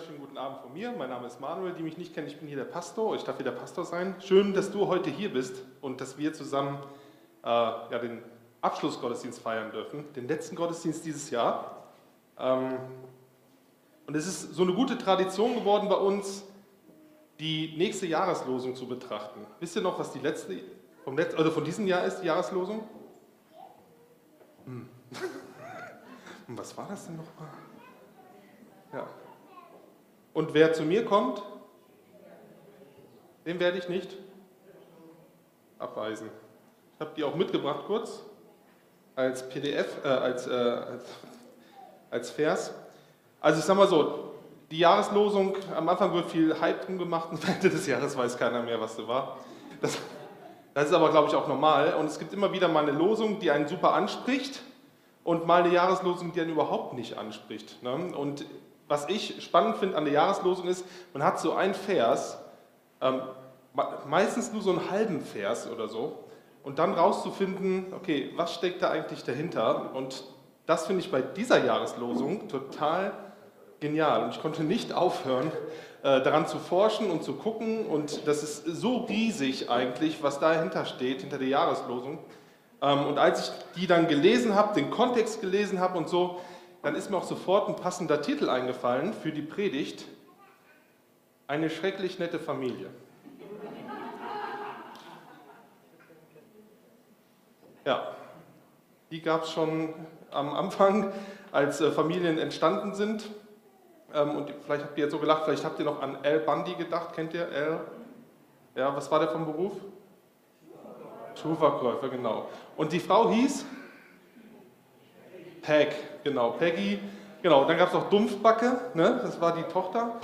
wunderschönen guten Abend von mir. Mein Name ist Manuel, die mich nicht kennen. Ich bin hier der Pastor. Ich darf hier der Pastor sein. Schön, dass du heute hier bist und dass wir zusammen äh, ja, den Abschlussgottesdienst feiern dürfen, den letzten Gottesdienst dieses Jahr. Ähm, und es ist so eine gute Tradition geworden bei uns, die nächste Jahreslosung zu betrachten. Wisst ihr noch, was die letzte vom letzten, also von diesem Jahr ist, die Jahreslosung? Hm. Was war das denn nochmal? Ja. Und wer zu mir kommt, den werde ich nicht abweisen. Ich habe die auch mitgebracht kurz als PDF, äh, als, äh, als, Vers. Also ich sage mal so, die Jahreslosung, am Anfang wird viel Hype drum gemacht und am Ende des Jahres weiß keiner mehr, was sie war. Das, das ist aber, glaube ich, auch normal. Und es gibt immer wieder mal eine Losung, die einen super anspricht und mal eine Jahreslosung, die einen überhaupt nicht anspricht. Ne? Und was ich spannend finde an der Jahreslosung ist, man hat so einen Vers, ähm, meistens nur so einen halben Vers oder so, und dann rauszufinden, okay, was steckt da eigentlich dahinter? Und das finde ich bei dieser Jahreslosung total genial. Und ich konnte nicht aufhören, äh, daran zu forschen und zu gucken. Und das ist so riesig eigentlich, was dahinter steht, hinter der Jahreslosung. Ähm, und als ich die dann gelesen habe, den Kontext gelesen habe und so, dann ist mir auch sofort ein passender Titel eingefallen für die Predigt. Eine schrecklich nette Familie. Ja, die gab es schon am Anfang, als äh, Familien entstanden sind. Ähm, und vielleicht habt ihr jetzt so gelacht, vielleicht habt ihr noch an Al Bundy gedacht. Kennt ihr Al? Ja, was war der vom Beruf? Schuhverkäufer, genau. Und die Frau hieß? Peg, genau. Peggy, genau. Dann gab es noch Dumpfbacke, ne? das war die Tochter.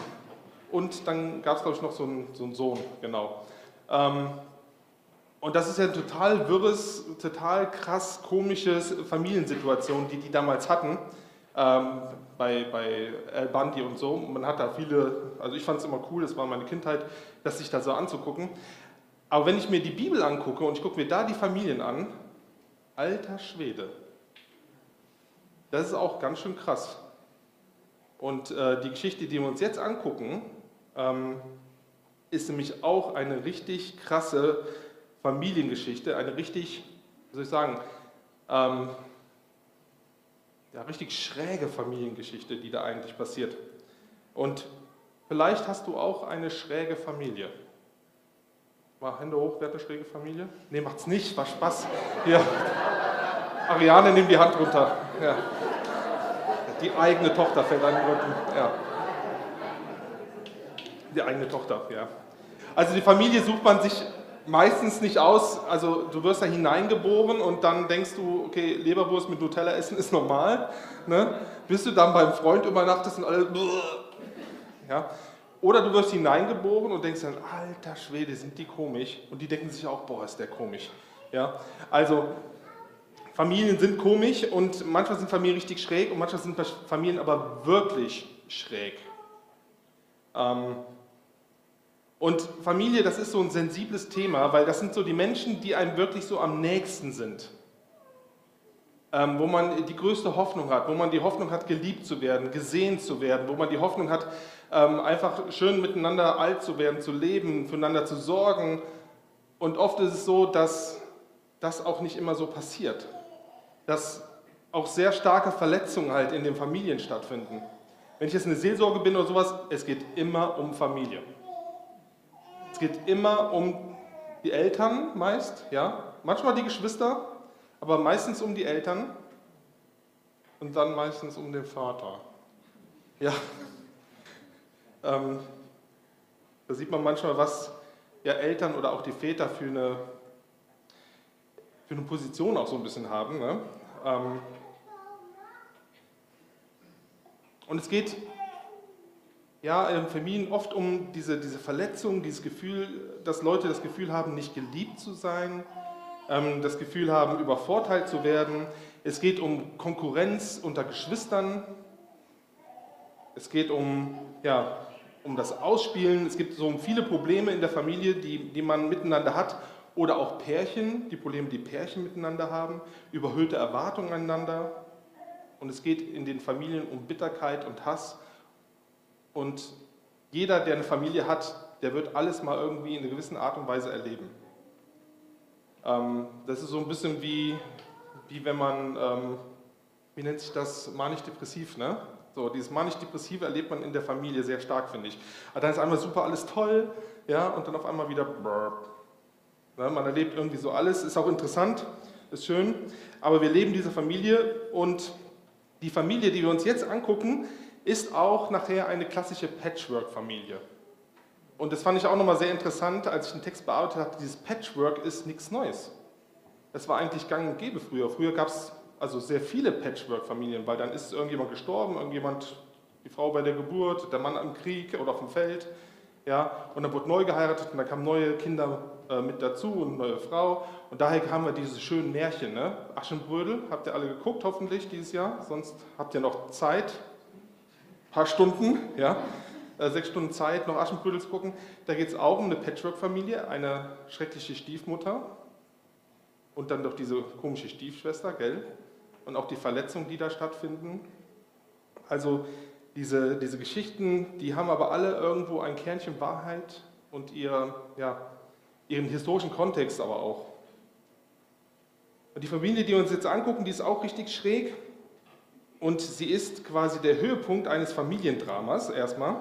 Und dann gab es, glaube ich, noch so einen, so einen Sohn, genau. Ähm, und das ist ja eine total wirres, total krass komisches Familiensituation, die die damals hatten, ähm, bei, bei Al Bundy und so. Man hat da viele, also ich fand es immer cool, das war meine Kindheit, das sich da so anzugucken. Aber wenn ich mir die Bibel angucke und ich gucke mir da die Familien an, alter Schwede, das ist auch ganz schön krass. Und äh, die Geschichte, die wir uns jetzt angucken, ähm, ist nämlich auch eine richtig krasse Familiengeschichte, eine richtig, wie soll ich sagen, ähm, ja, richtig schräge Familiengeschichte, die da eigentlich passiert. Und vielleicht hast du auch eine schräge Familie. Mal Hände hoch, wer hat eine schräge Familie? Nee, macht's nicht, war Spaß. Hier. Ariane, nimm die Hand runter. Ja. Die eigene Tochter fällt den Rücken. Ja. Die eigene Tochter, ja. Also die Familie sucht man sich meistens nicht aus, also du wirst da hineingeboren und dann denkst du, okay, Leberwurst mit Nutella essen ist normal. Ne? Bis du dann beim Freund übernachtest und alle. Ja. Oder du wirst hineingeboren und denkst dann, alter Schwede, sind die komisch. Und die denken sich auch, boah, ist der komisch. Ja. Also Familien sind komisch und manchmal sind Familien richtig schräg und manchmal sind Familien aber wirklich schräg. Ähm, und Familie, das ist so ein sensibles Thema, weil das sind so die Menschen, die einem wirklich so am nächsten sind. Ähm, wo man die größte Hoffnung hat, wo man die Hoffnung hat, geliebt zu werden, gesehen zu werden, wo man die Hoffnung hat, ähm, einfach schön miteinander alt zu werden, zu leben, füreinander zu sorgen. Und oft ist es so, dass das auch nicht immer so passiert. Dass auch sehr starke Verletzungen halt in den Familien stattfinden. Wenn ich jetzt eine Seelsorge bin oder sowas, es geht immer um Familie. Es geht immer um die Eltern meist, ja, manchmal die Geschwister, aber meistens um die Eltern und dann meistens um den Vater. Ja, ähm, da sieht man manchmal, was ja Eltern oder auch die Väter für eine, für eine Position auch so ein bisschen haben. Ne? Ähm, und es geht ja, in Familien oft um diese, diese Verletzung, dieses Gefühl, dass Leute das Gefühl haben, nicht geliebt zu sein, ähm, das Gefühl haben, übervorteilt zu werden. Es geht um Konkurrenz unter Geschwistern. Es geht um, ja, um das Ausspielen. Es gibt so viele Probleme in der Familie, die, die man miteinander hat. Oder auch Pärchen, die Probleme, die Pärchen miteinander haben, überhöhte Erwartungen aneinander. Und es geht in den Familien um Bitterkeit und Hass Und jeder, der eine Familie hat, der wird alles mal irgendwie in einer gewissen Art und Weise erleben. Ähm, das ist so ein bisschen wie, wie wenn man, ähm, wie nennt sich das, manisch-depressiv, ne? So, dieses manisch-depressive erlebt man in der Familie sehr stark, finde ich. Aber dann ist einmal super alles toll, ja, und dann auf einmal wieder burp. Ne? Man erlebt irgendwie so alles, ist auch interessant, ist schön, aber wir leben diese Familie und die Familie, die wir uns jetzt angucken, ist auch nachher eine klassische Patchwork-Familie. Und das fand ich auch nochmal sehr interessant, als ich den Text bearbeitet habe. Dieses Patchwork ist nichts Neues. Das war eigentlich gang und gäbe früher. Früher gab es also sehr viele Patchwork-Familien, weil dann ist irgendjemand gestorben, irgendjemand, die Frau bei der Geburt, der Mann am Krieg oder auf dem Feld. Ja, und dann wurde neu geheiratet und dann kamen neue Kinder äh, mit dazu und neue Frau. Und daher haben wir diese schönen Märchen. Ne? Aschenbrödel, habt ihr alle geguckt hoffentlich dieses Jahr? Sonst habt ihr noch Zeit, ein paar Stunden, ja? Äh, sechs Stunden Zeit, noch Aschenbrödel zu gucken. Da geht es auch um eine Patchwork-Familie, eine schreckliche Stiefmutter und dann doch diese komische Stiefschwester, gell? Und auch die Verletzungen, die da stattfinden. Also diese, diese Geschichten, die haben aber alle irgendwo ein Kernchen Wahrheit und ihr, ja, ihren historischen Kontext aber auch. Und die Familie, die wir uns jetzt angucken, die ist auch richtig schräg. Und sie ist quasi der Höhepunkt eines Familiendramas erstmal.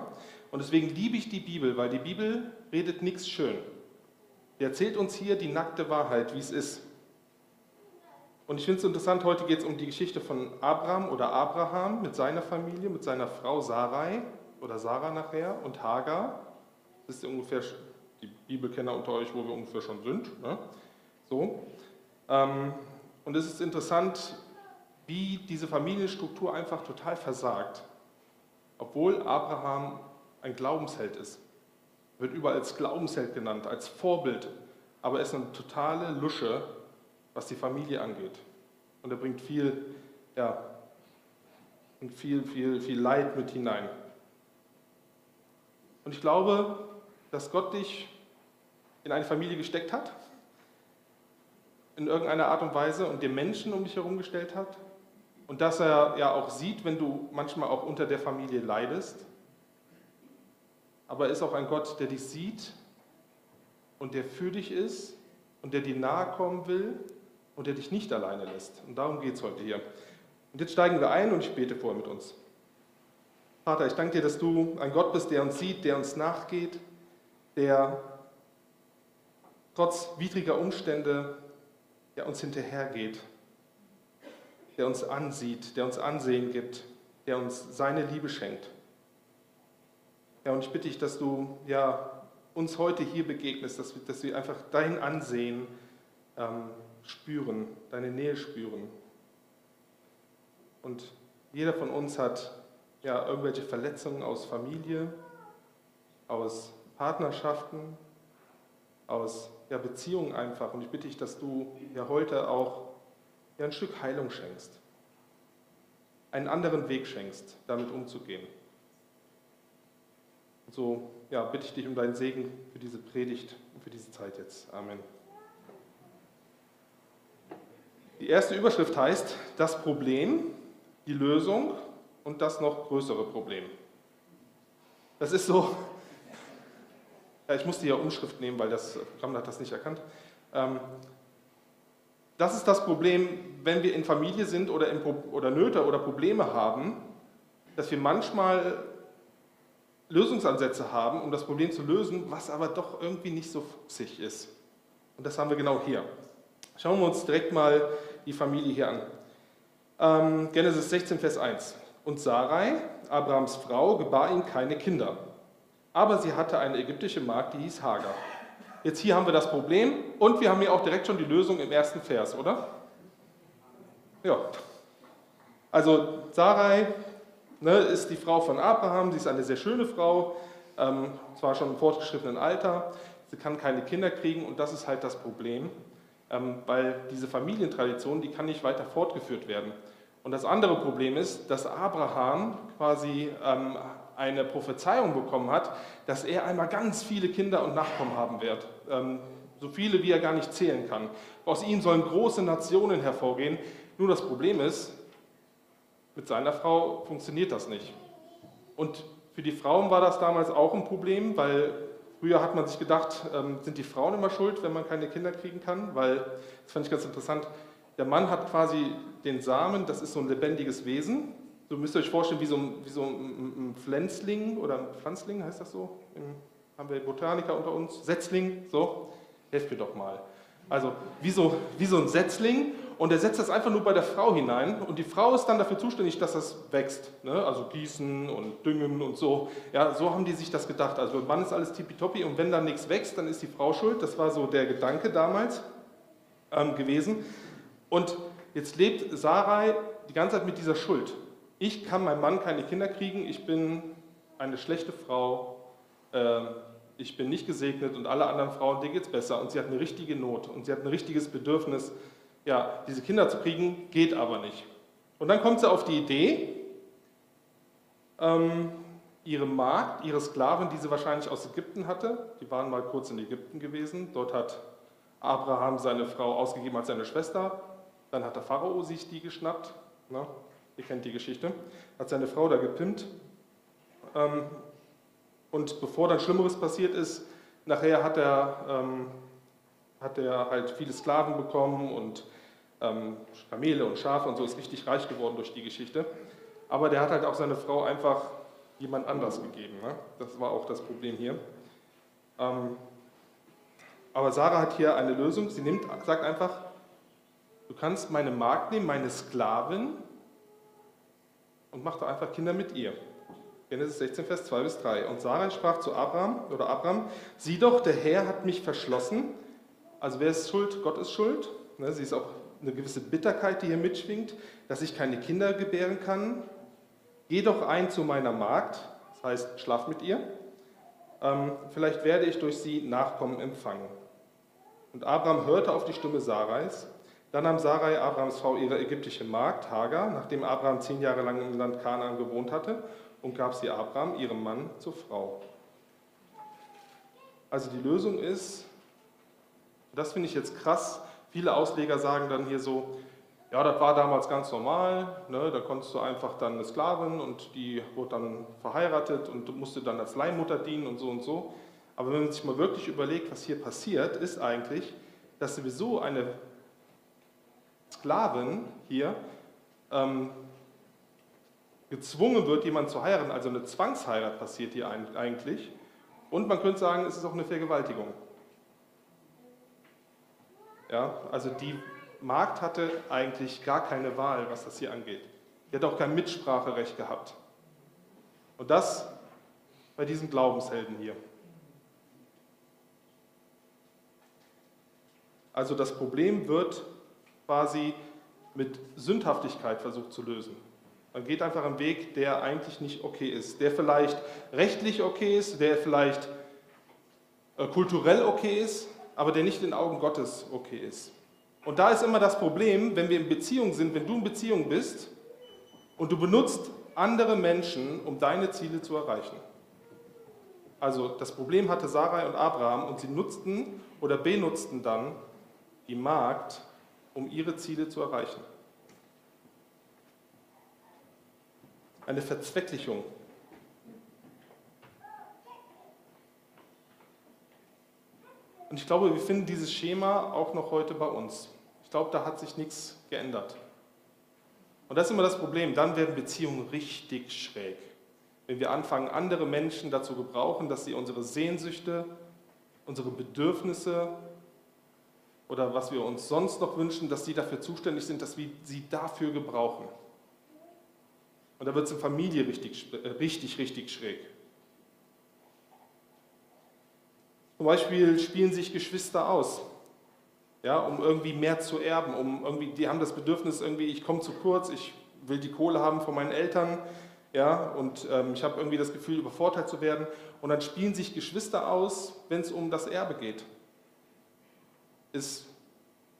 Und deswegen liebe ich die Bibel, weil die Bibel redet nichts schön. Die erzählt uns hier die nackte Wahrheit, wie es ist. Und ich finde es interessant, heute geht es um die Geschichte von Abraham oder Abraham mit seiner Familie, mit seiner Frau Sarai oder Sarah nachher und Hagar. Das ist ungefähr die Bibelkenner unter euch, wo wir ungefähr schon sind. Ne? So. Ähm, und es ist interessant, wie diese Familienstruktur einfach total versagt. Obwohl Abraham ein Glaubensheld ist. Wird überall als Glaubensheld genannt, als Vorbild. Aber er ist eine totale Lusche, was die Familie angeht. Und er bringt viel, ja, viel, viel, viel Leid mit hinein. Und ich glaube, dass Gott dich in eine Familie gesteckt hat, in irgendeiner Art und Weise und dir Menschen um dich herum gestellt hat und dass er ja auch sieht, wenn du manchmal auch unter der Familie leidest. Aber er ist auch ein Gott, der dich sieht und der für dich ist und der dir nahe kommen will und der dich nicht alleine lässt. Und darum geht es heute hier. Und jetzt steigen wir ein und ich bete vorher mit uns. Vater, ich danke dir, dass du ein Gott bist, der uns sieht, der uns nachgeht, der trotz widriger Umstände der uns hinterhergeht, der uns ansieht, der uns Ansehen gibt, der uns seine Liebe schenkt. Ja, und ich bitte dich, dass du ja, uns heute hier begegnest, dass wir, dass wir einfach dein Ansehen ähm, spüren, deine Nähe spüren. Und jeder von uns hat ja irgendwelche Verletzungen aus Familie, aus Partnerschaften, aus ja, Beziehungen einfach. Und ich bitte dich, dass du ja heute auch ja, ein Stück Heilung schenkst, einen anderen Weg schenkst, damit umzugehen. Und so ja, bitte ich dich um deinen Segen für diese Predigt und für diese Zeit jetzt. Amen. Die erste Überschrift heißt das Problem, die Lösung und das noch größere Problem. Das ist so ich musste hier Umschrift nehmen, weil das Programm hat das nicht erkannt. Ähm, das ist das Problem, wenn wir in Familie sind oder, in, oder Nöte oder Probleme haben, dass wir manchmal Lösungsansätze haben, um das Problem zu lösen, was aber doch irgendwie nicht so fuchsig ist. Und das haben wir genau hier. Schauen wir uns direkt mal die Familie hier an. Ähm, Genesis 16, Vers 1. Und Sarai, Abrahams Frau, gebar ihm keine Kinder aber sie hatte eine ägyptische Magd, die hieß Hagar. Jetzt hier haben wir das Problem und wir haben hier auch direkt schon die Lösung im ersten Vers, oder? Ja. Also Sarai ne, ist die Frau von Abraham, sie ist eine sehr schöne Frau, ähm, zwar schon im fortgeschrittenen Alter, sie kann keine Kinder kriegen und das ist halt das Problem, ähm, weil diese Familientradition, die kann nicht weiter fortgeführt werden. Und das andere Problem ist, dass Abraham quasi ähm, eine Prophezeiung bekommen hat, dass er einmal ganz viele Kinder und Nachkommen haben wird. Ähm, so viele, wie er gar nicht zählen kann. Aus ihnen sollen große Nationen hervorgehen. Nur das Problem ist, mit seiner Frau funktioniert das nicht. Und Für die Frauen war das damals auch ein Problem, weil früher hat man sich gedacht, ähm, sind die Frauen immer schuld, wenn man keine Kinder kriegen kann? Weil, das fand ich ganz interessant, der Mann hat quasi den Samen, das ist so ein lebendiges Wesen. So müsst ihr euch vorstellen, wie so ein, wie so ein, Pflänzling oder ein Pflanzling, heißt das so? Im, haben wir Botaniker unter uns? Setzling, so? Helft mir doch mal. Also wie so, wie so ein Setzling und er setzt das einfach nur bei der Frau hinein und die Frau ist dann dafür zuständig, dass das wächst. Ne? Also gießen und düngen und so. Ja, so haben die sich das gedacht. Also Mann ist alles tippitoppi und wenn dann nichts wächst, dann ist die Frau schuld. Das war so der Gedanke damals ähm, gewesen. Und jetzt lebt Sarai die ganze Zeit mit dieser Schuld. Ich kann meinem Mann keine Kinder kriegen, ich bin eine schlechte Frau, äh, ich bin nicht gesegnet und alle anderen Frauen, denen geht es besser. Und sie hat eine richtige Not und sie hat ein richtiges Bedürfnis, ja, diese Kinder zu kriegen, geht aber nicht. Und dann kommt sie auf die Idee, ähm, ihre Magd, ihre Sklavin, die sie wahrscheinlich aus Ägypten hatte, die waren mal kurz in Ägypten gewesen, dort hat Abraham seine Frau ausgegeben als seine Schwester, dann hat der Pharao sich die geschnappt, ne? Ihr kennt die Geschichte, hat seine Frau da gepimpt ähm, und bevor dann Schlimmeres passiert ist, nachher hat er, ähm, hat er halt viele Sklaven bekommen und ähm, Kamele und Schafe und so ist richtig reich geworden durch die Geschichte. Aber der hat halt auch seine Frau einfach jemand anders gegeben. Ne? Das war auch das Problem hier. Ähm, aber Sarah hat hier eine Lösung. Sie nimmt, sagt einfach, du kannst meine Magd nehmen, meine Sklavin und mach da einfach Kinder mit ihr. Genesis 16, Vers 2 bis 3. Und Sarah sprach zu Abraham oder Abraham, sieh doch, der Herr hat mich verschlossen. Also wer ist schuld? Gott ist schuld. Ne, sie ist auch eine gewisse Bitterkeit, die hier mitschwingt, dass ich keine Kinder gebären kann. Geh doch ein zu meiner Magd, das heißt, schlaf mit ihr. Ähm, vielleicht werde ich durch sie Nachkommen empfangen. Und Abraham hörte auf die Stimme Sarais. Dann nahm Sarai, Abrahams Frau, ihre ägyptische Magd, Hagar, nachdem Abraham zehn Jahre lang im Land Kanaan gewohnt hatte, und gab sie Abraham, ihrem Mann, zur Frau. Also die Lösung ist, das finde ich jetzt krass, Viele Ausleger sagen dann hier so, ja, das war damals ganz normal, ne, da konntest du einfach dann eine Sklavin und die wurde dann verheiratet und musste dann als Leihmutter dienen und so und so. Aber wenn man sich mal wirklich überlegt, was hier passiert, ist eigentlich, dass sowieso eine Sklavin hier ähm, gezwungen wird, jemanden zu heiraten, also eine Zwangsheirat passiert hier eigentlich. Und man könnte sagen, es ist auch eine Vergewaltigung. Ja, also die Magd hatte eigentlich gar keine Wahl, was das hier angeht. Die hat auch kein Mitspracherecht gehabt. Und das bei diesen Glaubenshelden hier. Also das Problem wird quasi mit Sündhaftigkeit versucht zu lösen. Man geht einfach einen Weg, der eigentlich nicht okay ist, der vielleicht rechtlich okay ist, der vielleicht äh, kulturell okay ist, aber der nicht in den Augen Gottes okay ist. Und da ist immer das Problem, wenn wir in Beziehung sind, wenn du in Beziehung bist und du benutzt andere Menschen, um deine Ziele zu erreichen. Also das Problem hatte Sarai und Abraham und sie nutzten oder benutzten dann die Magd, um ihre Ziele zu erreichen. Eine Verzwecklichung Und ich glaube, wir finden dieses Schema auch noch heute bei uns. Ich glaube, da hat sich nichts geändert. Und das ist immer das Problem. Dann werden Beziehungen richtig schräg. Wenn wir anfangen, andere Menschen dazu gebrauchen, dass sie unsere Sehnsüchte, unsere Bedürfnisse oder was wir uns sonst noch wünschen, dass sie dafür zuständig sind, dass wir sie dafür gebrauchen. Und da wird es in Familie richtig, äh, richtig, richtig schräg. Zum Beispiel spielen sich Geschwister aus, ja, um irgendwie mehr zu erben, um irgendwie, die haben das Bedürfnis irgendwie, ich komme zu kurz, ich will die Kohle haben von meinen Eltern, ja, und ähm, ich habe irgendwie das Gefühl, übervorteilt zu werden. Und dann spielen sich Geschwister aus, wenn es um das Erbe geht. Ist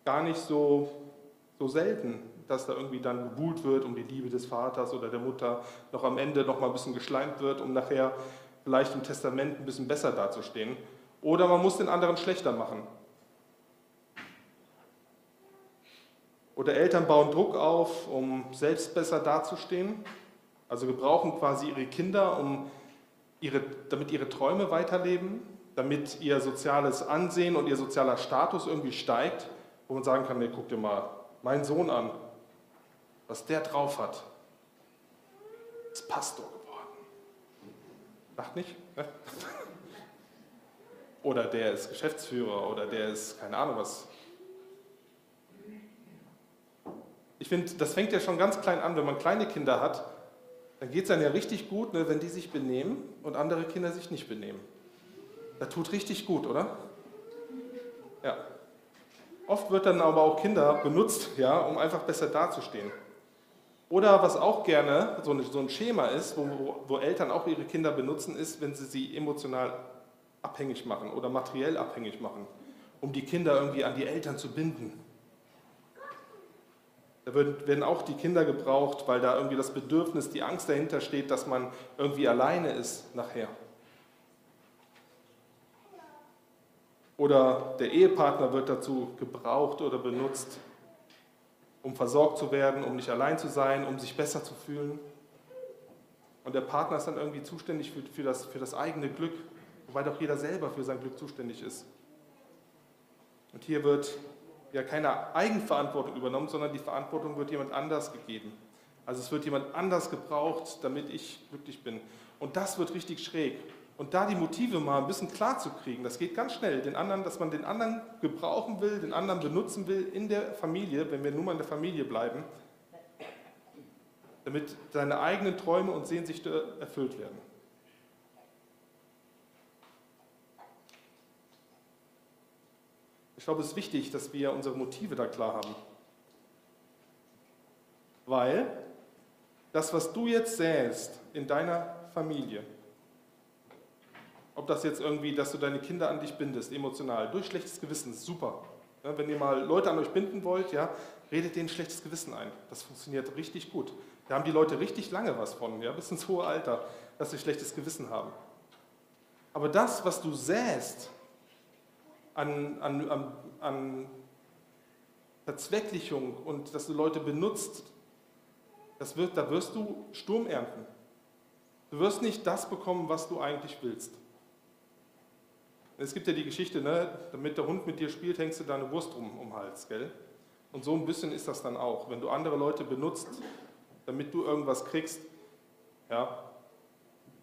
gar nicht so, so selten, dass da irgendwie dann gebuhlt wird um die Liebe des Vaters oder der Mutter, noch am Ende noch mal ein bisschen geschleimt wird, um nachher vielleicht im Testament ein bisschen besser dazustehen. Oder man muss den anderen schlechter machen. Oder Eltern bauen Druck auf, um selbst besser dazustehen. Also gebrauchen quasi ihre Kinder, um ihre, damit ihre Träume weiterleben, damit ihr soziales Ansehen und ihr sozialer Status irgendwie steigt, wo man sagen kann, nee, guck dir mal meinen Sohn an, was der drauf hat. Ist Pastor geworden. Lacht nicht? Ne? Oder der ist Geschäftsführer oder der ist keine Ahnung was. Ich finde, das fängt ja schon ganz klein an, wenn man kleine Kinder hat, dann geht es dann ja richtig gut, ne, wenn die sich benehmen und andere Kinder sich nicht benehmen. Das tut richtig gut, oder? Ja. Oft wird dann aber auch Kinder benutzt, ja, um einfach besser dazustehen. Oder was auch gerne so, ein Schema ist, wo, wo Eltern auch ihre Kinder benutzen, ist, wenn sie sie emotional abhängig machen oder materiell abhängig machen, um die Kinder irgendwie an die Eltern zu binden. Da werden auch die Kinder gebraucht, weil da irgendwie das Bedürfnis, die Angst dahinter steht, dass man irgendwie alleine ist nachher. Oder der Ehepartner wird dazu gebraucht oder benutzt, um versorgt zu werden, um nicht allein zu sein, um sich besser zu fühlen. Und der Partner ist dann irgendwie zuständig für, für, das, für das eigene Glück, wobei doch jeder selber für sein Glück zuständig ist. Und hier wird ja keine Eigenverantwortung übernommen, sondern die Verantwortung wird jemand anders gegeben. Also es wird jemand anders gebraucht, damit ich glücklich bin. Und das wird richtig schräg. Und da die Motive mal ein bisschen klar zu kriegen, das geht ganz schnell, den anderen, dass man den anderen gebrauchen will, den anderen benutzen will in der Familie, wenn wir nur mal in der Familie bleiben, damit seine eigenen Träume und Sehnsüchte erfüllt werden. Ich glaube, es ist wichtig, dass wir unsere Motive da klar haben. Weil das, was du jetzt säst in deiner Familie, ob das jetzt irgendwie, dass du deine Kinder an dich bindest, emotional, durch schlechtes Gewissen, super. Ja, wenn ihr mal Leute an euch binden wollt, ja, redet denen schlechtes Gewissen ein. Das funktioniert richtig gut. Da haben die Leute richtig lange was von, ja, bis ins hohe Alter, dass sie schlechtes Gewissen haben. Aber das, was du säst, an, an, an, an Verzwecklichung und dass du Leute benutzt, das wird, da wirst du Sturm ernten. Du wirst nicht das bekommen, was du eigentlich willst. Es gibt ja die Geschichte, ne, damit der Hund mit dir spielt, hängst du deine Wurst um, um den Hals, gell? Und so ein bisschen ist das dann auch. Wenn du andere Leute benutzt, damit du irgendwas kriegst, ja,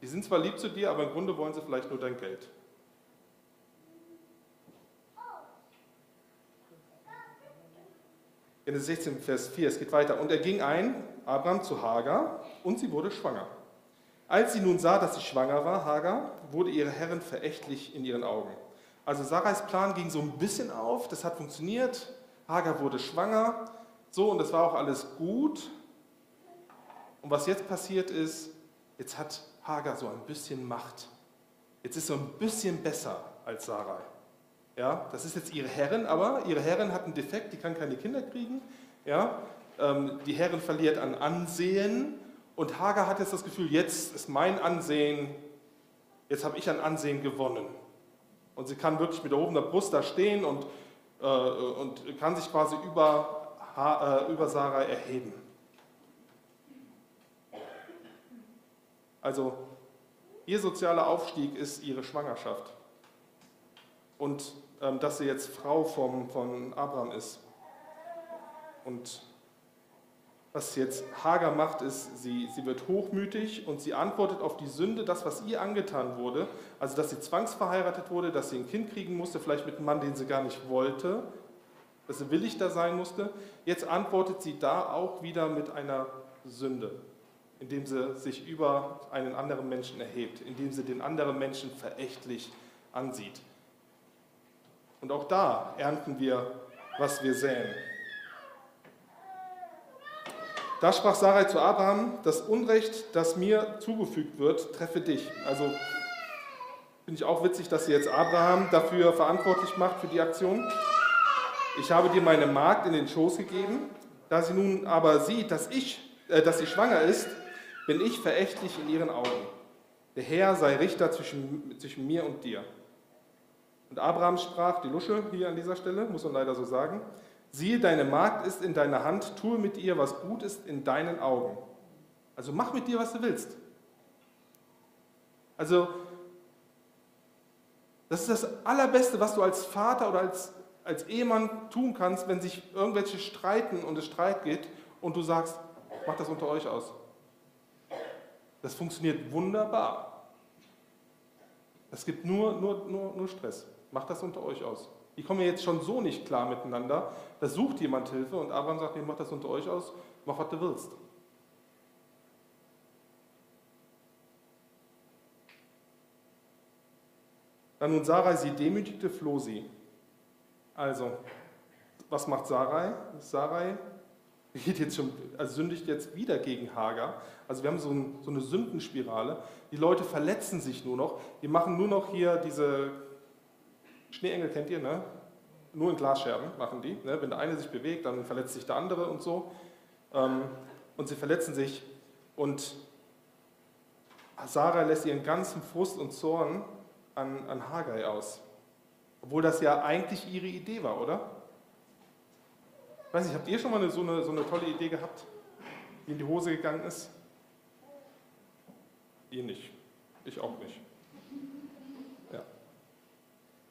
die sind zwar lieb zu dir, aber im Grunde wollen sie vielleicht nur dein Geld. Genesis 16, Vers 4, es geht weiter. Und er ging ein, Abraham, zu Hagar und sie wurde schwanger. Als sie nun sah, dass sie schwanger war, Hagar, wurde ihre Herrin verächtlich in ihren Augen. Also Sarais Plan ging so ein bisschen auf, das hat funktioniert. Hagar wurde schwanger, so und das war auch alles gut. Und was jetzt passiert ist, jetzt hat Hagar so ein bisschen Macht. Jetzt ist so ein bisschen besser als Sarai. Ja, das ist jetzt ihre Herrin, aber ihre Herrin hat einen Defekt, die kann keine Kinder kriegen. Ja, ähm, die Herrin verliert an Ansehen und Hagar hat jetzt das Gefühl, jetzt ist mein Ansehen, jetzt habe ich an Ansehen gewonnen. Und sie kann wirklich mit erhobener Brust da stehen und, äh, und kann sich quasi über, äh, über Sarah erheben. Also ihr sozialer Aufstieg ist ihre Schwangerschaft und ähm, dass sie jetzt Frau vom, von Abraham ist. Und was jetzt Hagar macht, ist, sie, sie wird hochmütig und sie antwortet auf die Sünde, das, was ihr angetan wurde, also dass sie zwangsverheiratet wurde, dass sie ein Kind kriegen musste, vielleicht mit einem Mann, den sie gar nicht wollte, dass sie willig da sein musste. Jetzt antwortet sie da auch wieder mit einer Sünde, indem sie sich über einen anderen Menschen erhebt, indem sie den anderen Menschen verächtlich ansieht. Und auch da ernten wir, was wir säen. Da sprach Sarai zu Abraham, das Unrecht, das mir zugefügt wird, treffe dich. Also finde ich auch witzig, dass sie jetzt Abraham dafür verantwortlich macht für die Aktion. Ich habe dir meine Magd in den Schoß gegeben. Da sie nun aber sieht, dass, ich, äh, dass sie schwanger ist, bin ich verächtlich in ihren Augen. Der Herr sei Richter zwischen, zwischen mir und dir. Und Abraham sprach, die Lusche hier an dieser Stelle, muss man leider so sagen, siehe, deine Magd ist in deiner Hand, tue mit ihr, was gut ist in deinen Augen. Also mach mit dir, was du willst. Also, das ist das Allerbeste, was du als Vater oder als, als Ehemann tun kannst, wenn sich irgendwelche streiten und es Streit geht und du sagst, macht das unter euch aus. Das funktioniert wunderbar. Es gibt nur, nur, nur, nur Stress. Macht das unter euch aus. Die kommen jetzt schon so nicht klar miteinander. Da sucht jemand Hilfe und Abraham sagt, nee, mach das unter euch aus, mach was du willst. Dann nun Sarai sie demütigte, floh sie. Also, was macht Sarai? Sarai geht jetzt schon, also sündigt jetzt wieder gegen Hagar. Also wir haben so, ein, so, eine Sündenspirale. Die Leute verletzen sich nur noch. Die machen nur noch hier diese Schneeengel, kennt ihr, ne? Nur in Glasscherben machen die. Ne? Wenn der eine sich bewegt, dann verletzt sich der andere und so. Ähm, und sie verletzen sich. Und Sarah lässt ihren ganzen Frust und Zorn an, an Haggai aus. Obwohl das ja eigentlich ihre Idee war, oder? Weiß nicht, habt ihr schon mal eine, so, eine, so eine tolle Idee gehabt, die in die Hose gegangen ist? Ihr nicht. Ich auch nicht.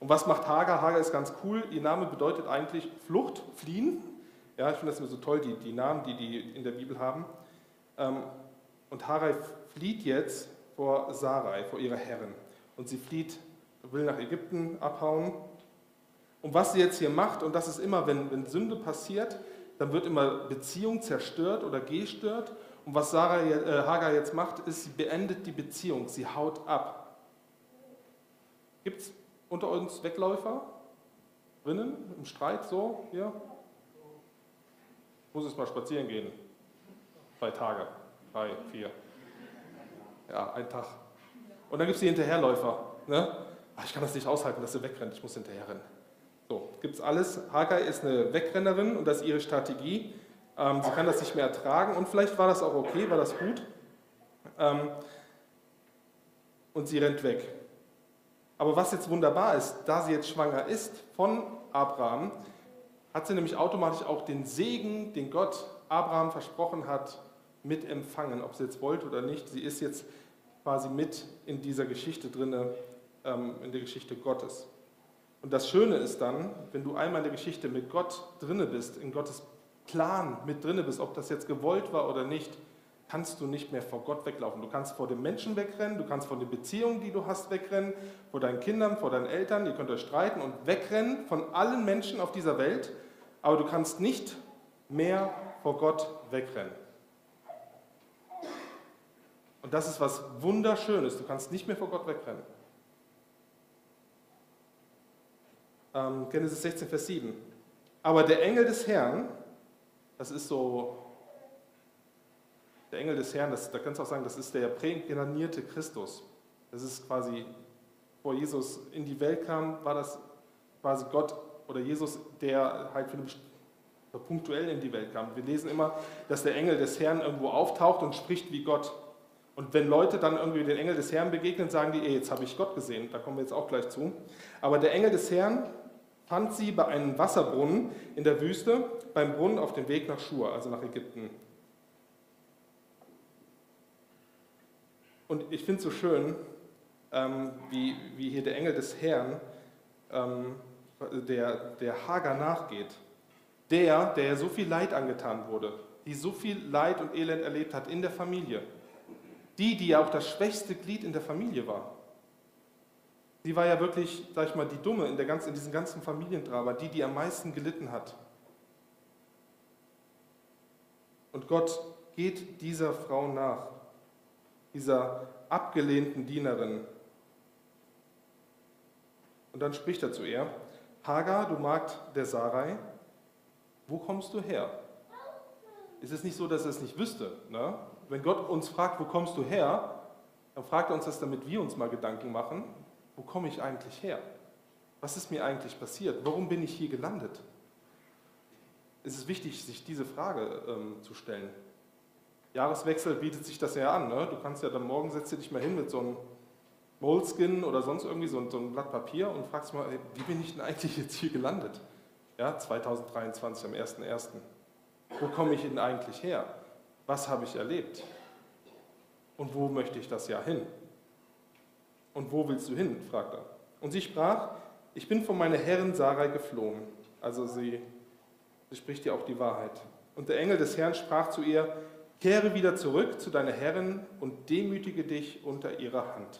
Und was macht Hagar? Hagar ist ganz cool. Ihr Name bedeutet eigentlich Flucht, Fliehen. Ja, ich finde das immer so toll, die, die Namen, die die in der Bibel haben. Ähm, und Hagar flieht jetzt vor Sarai, vor ihrer Herrin. Und sie flieht, will nach Ägypten abhauen und was sie jetzt hier macht, und das ist immer, wenn, wenn Sünde passiert, dann wird immer Beziehung zerstört oder gestört. Und was Sarah, äh, Hagar jetzt macht, ist, sie beendet die Beziehung, sie haut ab. Gibt es unter uns Wegläufer? Rinnen im Streit so? Hier? Muss es mal spazieren gehen. Zwei Tage, drei, vier. Ja, ein Tag. Und dann gibt es die Hinterherläufer. Ne? Ach, ich kann das nicht aushalten, dass sie wegrennt, ich muss hinterherrennen. So, gibt es alles. Hagar ist eine Wegrennerin und das ist ihre Strategie. Ähm, sie kann das nicht mehr ertragen und vielleicht war das auch okay, war das gut. Ähm, und sie rennt weg. Aber was jetzt wunderbar ist, da sie jetzt schwanger ist von Abraham, hat sie nämlich automatisch auch den Segen, den Gott Abraham versprochen hat, mit empfangen, ob sie jetzt wollte oder nicht. Sie ist jetzt quasi mit in dieser Geschichte drin, ähm, in der Geschichte Gottes. Und das Schöne ist dann, wenn du einmal in der Geschichte mit Gott drinne bist, in Gottes Plan mit drinne bist, ob das jetzt gewollt war oder nicht, kannst du nicht mehr vor Gott weglaufen. Du kannst vor dem Menschen wegrennen, du kannst vor den Beziehungen, die du hast, wegrennen, vor deinen Kindern, vor deinen Eltern, ihr könnt euch streiten und wegrennen von allen Menschen auf dieser Welt, aber du kannst nicht mehr vor Gott wegrennen. Und das ist was Wunderschönes, du kannst nicht mehr vor Gott wegrennen. ähm, Genesis 16, Vers 7. Aber der Engel des Herrn, das ist so, der Engel des Herrn, das, da kannst du auch sagen, das ist der präinkarnierte Christus. Das ist quasi, vor Jesus in die Welt kam, war das quasi Gott oder Jesus, der halt für eine punktuell in die Welt kam. Wir lesen immer, dass der Engel des Herrn irgendwo auftaucht und spricht wie Gott. Und wenn Leute dann irgendwie den Engel des Herrn begegnen, sagen die, ey, jetzt habe ich Gott gesehen. Da kommen wir jetzt auch gleich zu. Aber der Engel des Herrn fand sie bei einem Wasserbrunnen in der Wüste, beim Brunnen auf dem Weg nach Schur, also nach Ägypten. Und ich finde es so schön, ähm, wie, wie hier der Engel des Herrn, ähm, der, der Hager nachgeht. Der, der so viel Leid angetan wurde, die so viel Leid und Elend erlebt hat in der Familie. Die, die ja auch das schwächste Glied in der Familie war. Sie war ja wirklich, sag ich mal, die Dumme in, der ganzen, in diesem ganzen Familiendrama, die, die am meisten gelitten hat. Und Gott geht dieser Frau nach, dieser abgelehnten Dienerin. Und dann spricht er zu ihr, Hagar, du Magd der Sarai, wo kommst du her? Ist es nicht so, dass er es nicht wüsste? Ne? Wenn Gott uns fragt, wo kommst du her, dann fragt er uns das, damit wir uns mal Gedanken machen, wo komme ich eigentlich her? Was ist mir eigentlich passiert? Warum bin ich hier gelandet? Es ist wichtig, sich diese Frage ähm, zu stellen. Jahreswechsel bietet sich das ja an. Ne? Du kannst ja dann morgen setzt du dich mal hin mit so einem Moleskin oder sonst irgendwie so, so ein Blatt Papier und fragst mal, ey, wie bin ich denn eigentlich jetzt hier gelandet? Ja, 2023 am 1.1. Wo komme ich denn eigentlich her? Was habe ich erlebt? Und wo möchte ich das Jahr hin? Und wo willst du hin? fragt er. Und sie sprach, ich bin von meiner Herrin Sarai geflohen. Also sie, sie spricht ja auch die Wahrheit. Und der Engel des Herrn sprach zu ihr, kehre wieder zurück zu deiner Herrin und demütige dich unter ihrer Hand.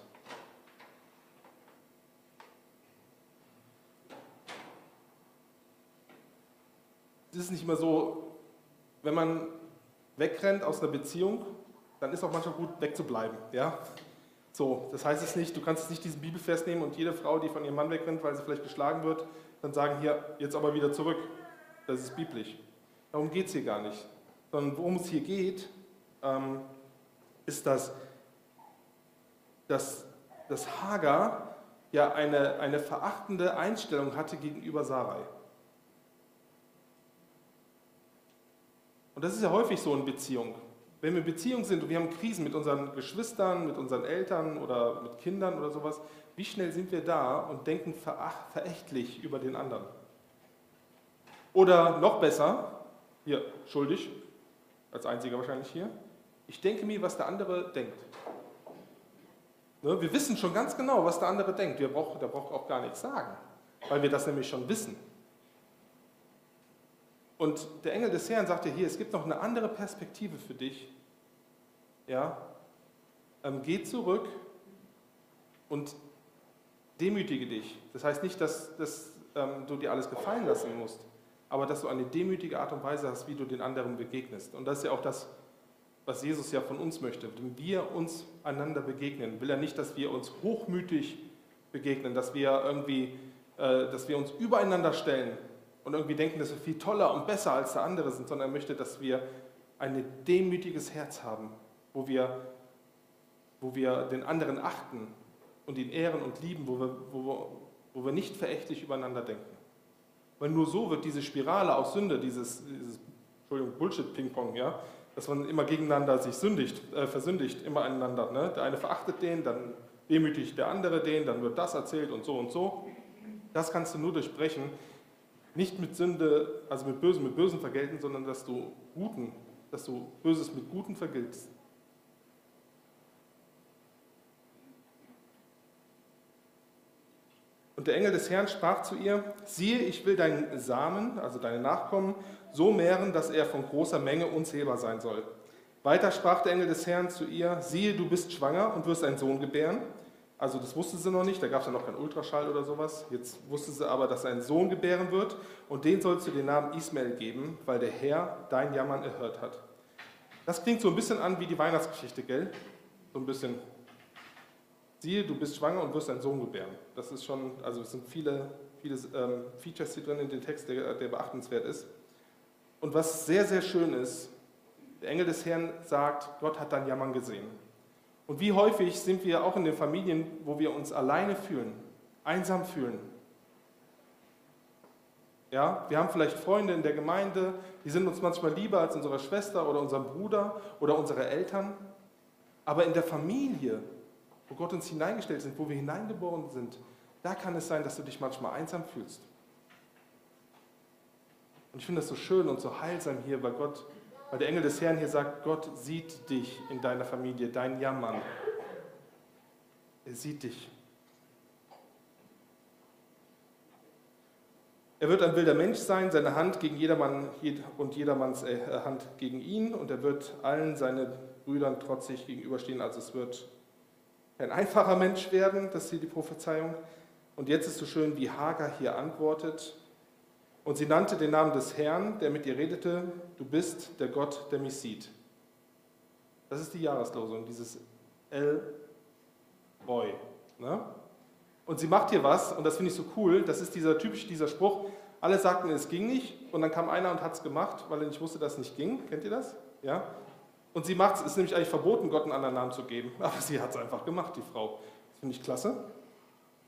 Es ist nicht immer so, wenn man wegrennt aus einer Beziehung, dann ist auch manchmal gut wegzubleiben. Ja? So, das heißt es nicht, du kannst nicht diesen Bibelvers nehmen und jede Frau, die von ihrem Mann wegrennt, weil sie vielleicht geschlagen wird, dann sagen, hier, jetzt aber wieder zurück. Das ist biblisch. Darum geht es hier gar nicht. Sondern worum es hier geht, ähm, ist, dass, dass, dass Hagar ja eine, eine verachtende Einstellung hatte gegenüber Sarai. Und das ist ja häufig so in Beziehung. Wenn wir in Beziehung sind und wir haben Krisen mit unseren Geschwistern, mit unseren Eltern oder mit Kindern oder sowas, wie schnell sind wir da und denken verächtlich über den anderen? Oder noch besser, hier, schuldig, als einziger wahrscheinlich hier, ich denke mir, was der andere denkt. Ne, wir wissen schon ganz genau, was der andere denkt. Wir brauch, der braucht auch gar nichts sagen, weil wir das nämlich schon wissen. Und der Engel des Herrn sagte hier, es gibt noch eine andere Perspektive für dich. Ja, ähm, geh zurück und demütige dich. Das heißt nicht, dass, dass ähm, du dir alles gefallen lassen musst, aber dass du eine demütige Art und Weise hast, wie du den anderen begegnest. Und das ist ja auch das, was Jesus ja von uns möchte. Wenn wir uns einander begegnen, will er nicht, dass wir uns hochmütig begegnen, dass wir irgendwie, äh, dass wir uns übereinander stellen und irgendwie denken, dass wir viel toller und besser als der andere sind, sondern er möchte, dass wir ein demütiges Herz haben, wo wir, wo wir den anderen achten und ihn ehren und lieben, wo wir, wo, wo wir nicht verächtlich übereinander denken. Weil nur so wird diese Spirale aus Sünde, dieses, dieses Entschuldigung, Bullshit-Ping-Pong, ja, dass man immer gegeneinander sich sündigt, äh, versündigt, immer einander. Ne? Der eine verachtet den, dann demütigt der andere den, dann wird das erzählt und so und so. Das kannst du nur durchbrechen, nicht mit Sünde, also mit Bösen mit Bösen vergelten, sondern dass du Guten, dass du Böses mit Guten vergeltst. Und der Engel des Herrn sprach zu ihr, siehe, ich will deinen Samen, also deine Nachkommen, so mehren, dass er von großer Menge unzählbar sein soll. Weiter sprach der Engel des Herrn zu ihr, siehe, du bist schwanger und wirst einen Sohn gebären. Also das wusste sie noch nicht, da gab es ja noch keinen Ultraschall oder sowas. Jetzt wusste sie aber, dass einen Sohn gebären wird und den sollst du den Namen Ismael geben, weil der Herr dein Jammern erhört hat. Das klingt so ein bisschen an wie die Weihnachtsgeschichte, gell? So ein bisschen. Siehe, du bist schwanger und wirst einen Sohn gebären. Das ist schon, also es sind viele, viele ähm, Features hier drin in dem Text, der, der beachtenswert ist. Und was sehr, sehr schön ist, der Engel des Herrn sagt, Gott hat dein Jammern gesehen. Und wie häufig sind wir auch in den Familien, wo wir uns alleine fühlen, einsam fühlen. Ja, wir haben vielleicht Freunde in der Gemeinde, die sind uns manchmal lieber als unsere Schwester oder unser Bruder oder unsere Eltern. Aber in der Familie, wo Gott uns hineingestellt ist, wo wir hineingeboren sind, da kann es sein, dass du dich manchmal einsam fühlst. Und ich finde das so schön und so heilsam hier, weil Gott weil der Engel des Herrn hier sagt, Gott sieht dich in deiner Familie, dein Jammern. Er sieht dich. Er wird ein wilder Mensch sein, seine Hand gegen jedermann und jedermanns äh, Hand gegen ihn und er wird allen seinen Brüdern trotzig gegenüberstehen. Also es wird ein einfacher Mensch werden, das ist hier die Prophezeiung. Und jetzt ist so schön, wie Hagar hier antwortet. Und sie nannte den Namen des Herrn, der mit ihr redete, du bist der Gott, der mich sieht. Das ist die Jahreslosung, dieses El Boy. Ne? Und sie macht hier was, und das finde ich so cool, das ist dieser typisch dieser Spruch, alle sagten, es ging nicht, und dann kam einer und hat es gemacht, weil er nicht wusste, dass es nicht ging. Kennt ihr das? Ja? Und sie macht es, ist nämlich eigentlich verboten, Gott einen anderen Namen zu geben, aber sie hat es einfach gemacht, die Frau. Das finde ich klasse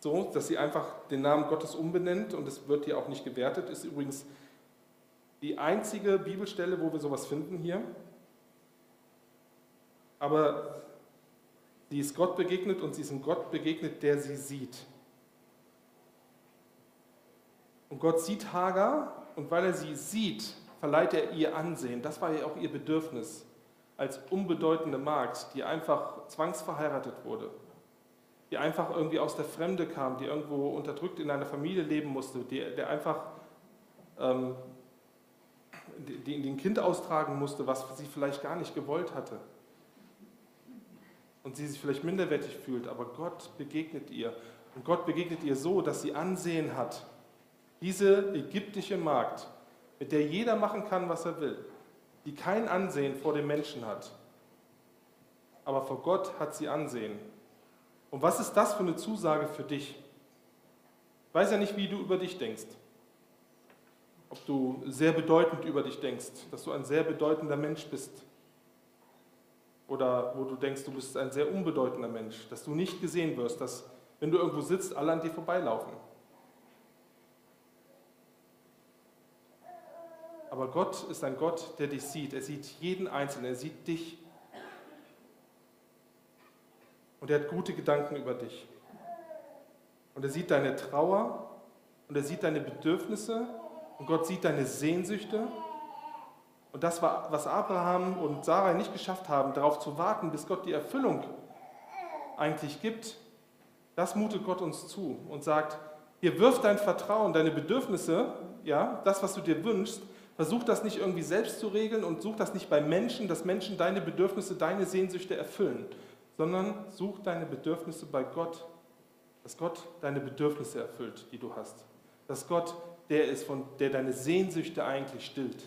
so, dass sie einfach den Namen Gottes umbenennt und es wird hier auch nicht gewertet. Ist übrigens die einzige Bibelstelle, wo wir sowas finden hier. Aber sie ist Gott begegnet und sie ist ein Gott begegnet, der sie sieht. Und Gott sieht Hagar und weil er sie sieht, verleiht er ihr Ansehen. Das war ja auch ihr Bedürfnis als unbedeutende Magd, die einfach zwangsverheiratet wurde die einfach irgendwie aus der Fremde kam, die irgendwo unterdrückt in einer Familie leben musste, die, der einfach ähm, die, die ein Kind austragen musste, was sie vielleicht gar nicht gewollt hatte. Und sie sich vielleicht minderwertig fühlt, aber Gott begegnet ihr. Und Gott begegnet ihr so, dass sie Ansehen hat. Diese ägyptische Magd, mit der jeder machen kann, was er will, die kein Ansehen vor den Menschen hat. Aber vor Gott hat sie Ansehen. Und was ist das für eine Zusage für dich? Ich weiß ja nicht, wie du über dich denkst. Ob du sehr bedeutend über dich denkst, dass du ein sehr bedeutender Mensch bist. Oder wo du denkst, du bist ein sehr unbedeutender Mensch, dass du nicht gesehen wirst, dass wenn du irgendwo sitzt, alle an dir vorbeilaufen. Aber Gott ist ein Gott, der dich sieht. Er sieht jeden Einzelnen, er sieht dich. Und er hat gute Gedanken über dich. Und er sieht deine Trauer und er sieht deine Bedürfnisse und Gott sieht deine Sehnsüchte. Und das war, was Abraham und Sarah nicht geschafft haben, darauf zu warten, bis Gott die Erfüllung eigentlich gibt, das mutet Gott uns zu und sagt, hier wirf dein Vertrauen, deine Bedürfnisse, ja, das, was du dir wünschst, Versuch das nicht irgendwie selbst zu regeln und such das nicht bei Menschen, dass Menschen deine Bedürfnisse, deine Sehnsüchte erfüllen, sondern such deine Bedürfnisse bei Gott, dass Gott deine Bedürfnisse erfüllt, die du hast. Dass Gott der ist, von der deine Sehnsüchte eigentlich stillt.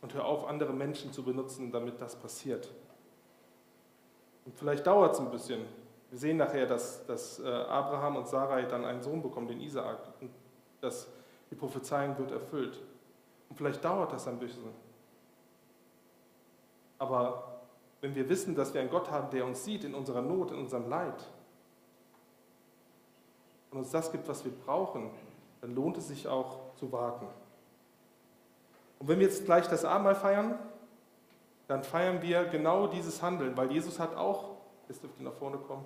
Und hör auf, andere Menschen zu benutzen, damit das passiert. Und vielleicht dauert es ein bisschen. Wir sehen nachher, dass, dass äh, Abraham und Sarai dann einen Sohn bekommen, den Isaak. Und dass die Prophezeiung wird erfüllt. Und vielleicht dauert das ein bisschen. Aber wenn wir wissen, dass wir einen Gott haben, der uns sieht in unserer Not, in unserem Leid und uns das gibt, was wir brauchen, dann lohnt es sich auch zu warten. Und wenn wir jetzt gleich das Abendmahl feiern, dann feiern wir genau dieses Handeln, weil Jesus hat auch, jetzt dürft ihr nach vorne kommen,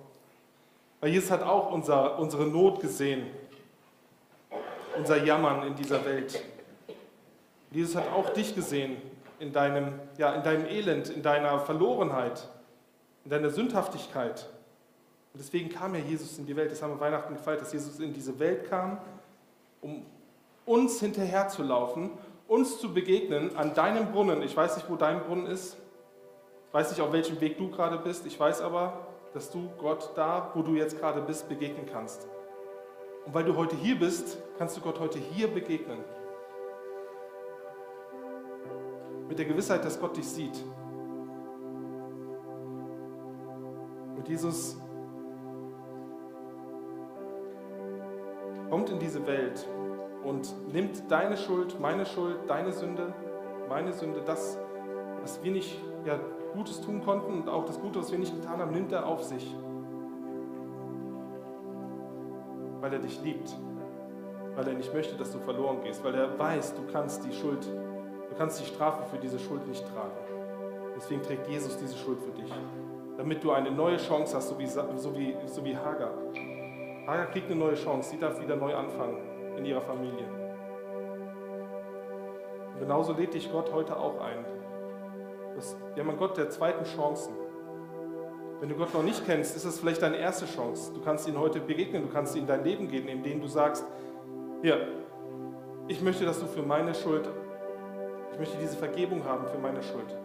weil Jesus hat auch unser, unsere Not gesehen, unser Jammern in dieser Welt. Jesus hat auch dich gesehen in deinem, ja, in deinem Elend, in deiner Verlorenheit, in deiner Sündhaftigkeit. Und deswegen kam ja Jesus in die Welt. Das haben wir Weihnachten gefeiert, dass Jesus in diese Welt kam, um uns hinterherzulaufen, uns zu begegnen an deinem Brunnen. Ich weiß nicht, wo dein Brunnen ist. Ich weiß nicht, auf welchem Weg du gerade bist. Ich weiß aber, dass du Gott da, wo du jetzt gerade bist, begegnen kannst. Und weil du heute hier bist, kannst du Gott heute hier begegnen. Mit der Gewissheit, dass Gott dich sieht. Und Jesus kommt in diese Welt und nimmt deine Schuld, meine Schuld, deine Sünde, meine Sünde, das, was wir nicht ja, Gutes tun konnten und auch das Gute, was wir nicht getan haben, nimmt er auf sich. Weil er dich liebt, weil er nicht möchte, dass du verloren gehst, weil er weiß, du kannst die Schuld kannst die Strafe für diese Schuld nicht tragen. Deswegen trägt Jesus diese Schuld für dich. Damit du eine neue Chance hast, so wie, so wie, so wie Hagar. Hagar kriegt eine neue Chance. Sie darf wieder neu anfangen in ihrer Familie. Und genauso lädt dich Gott heute auch ein. Das, wir haben einen Gott der zweiten Chancen. Wenn du Gott noch nicht kennst, ist das vielleicht deine erste Chance. Du kannst ihn heute begegnen, du kannst ihn in dein Leben gehen, indem du sagst, hier, ich möchte, dass du für meine Schuld ich möchte diese Vergebung haben für meine Schuld.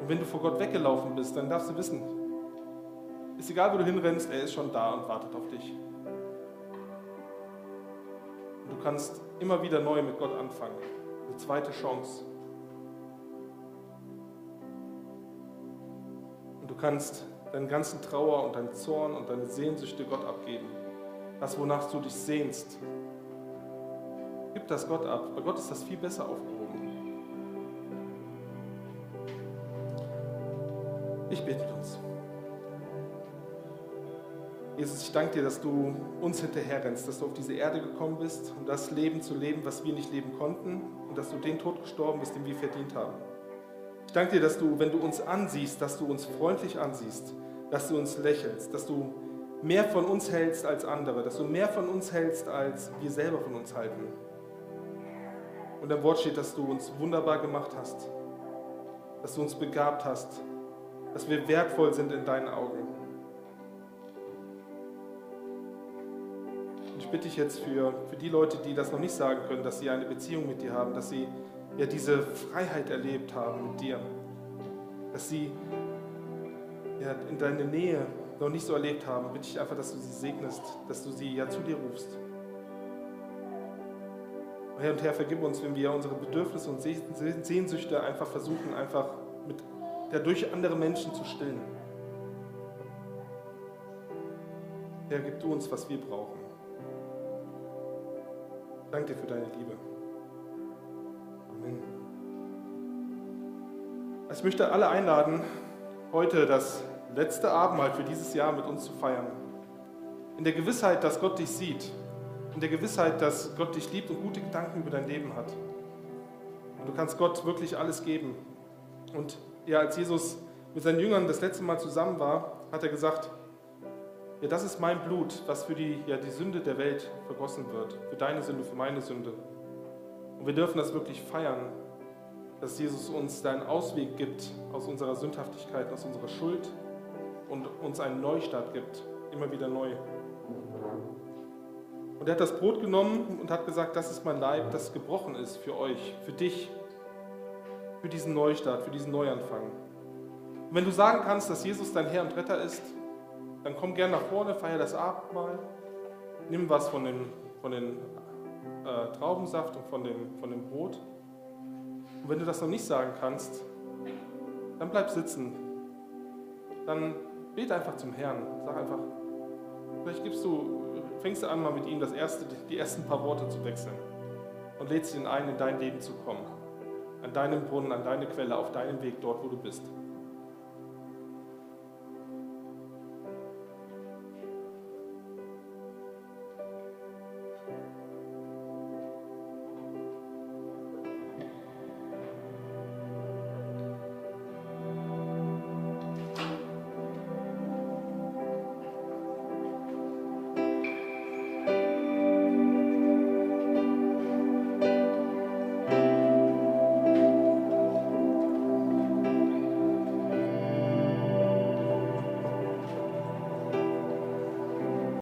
Und wenn du vor Gott weggelaufen bist, dann darfst du wissen, ist egal, wo du hinrennst, er ist schon da und wartet auf dich. Und du kannst immer wieder neu mit Gott anfangen. Eine zweite Chance. Und du kannst deinen ganzen Trauer und deinen Zorn und deine Sehnsüchte Gott abgeben. Das, wonach du dich sehnst, Gib das Gott ab. Bei Gott ist das viel besser aufgehoben. Ich bete uns. Jesus, ich danke dir, dass du uns hinterherrennst, dass du auf diese Erde gekommen bist, um das Leben zu leben, was wir nicht leben konnten und dass du den Tod gestorben bist, den wir verdient haben. Ich danke dir, dass du, wenn du uns ansiehst, dass du uns freundlich ansiehst, dass du uns lächelst, dass du mehr von uns hältst als andere, dass du mehr von uns hältst, als wir selber von uns halten. Und im Wort steht, dass du uns wunderbar gemacht hast, dass du uns begabt hast, dass wir wertvoll sind in deinen Augen. Und ich bitte dich jetzt für, für die Leute, die das noch nicht sagen können, dass sie eine Beziehung mit dir haben, dass sie ja diese Freiheit erlebt haben mit dir, dass sie ja, in deine Nähe noch nicht so erlebt haben, bitte ich einfach, dass du sie segnest, dass du sie ja zu dir rufst. Herr und Herr, vergib uns, wenn wir unsere Bedürfnisse und Sehnsüchte einfach versuchen, einfach mit, ja, durch andere Menschen zu stillen. Herr, gib du uns, was wir brauchen. Danke dir für deine Liebe. Amen. Ich möchte alle einladen, heute das letzte Abendmahl für dieses Jahr mit uns zu feiern. In der Gewissheit, dass Gott dich sieht in der Gewissheit, dass Gott dich liebt und gute Gedanken über dein Leben hat. Und du kannst Gott wirklich alles geben. Und ja, als Jesus mit seinen Jüngern das letzte Mal zusammen war, hat er gesagt, ja, das ist mein Blut, was für die, ja, die Sünde der Welt vergossen wird. Für deine Sünde, für meine Sünde. Und wir dürfen das wirklich feiern, dass Jesus uns da einen Ausweg gibt aus unserer Sündhaftigkeit, aus unserer Schuld und uns einen Neustart gibt, immer wieder neu. Und er hat das Brot genommen und hat gesagt, das ist mein Leib, das gebrochen ist für euch, für dich, für diesen Neustart, für diesen Neuanfang. Und wenn du sagen kannst, dass Jesus dein Herr und Retter ist, dann komm gern nach vorne, feier das Abendmahl, nimm was von dem, von dem äh, Traubensaft und von dem, von dem Brot. Und wenn du das noch nicht sagen kannst, dann bleib sitzen. Dann bete einfach zum Herrn. Sag einfach, vielleicht gibst du fängst du an, mal mit ihm das erste, die ersten paar Worte zu wechseln und lädst ihn ein, in dein Leben zu kommen. An deinem Brunnen, an deine Quelle, auf deinem Weg dort, wo du bist.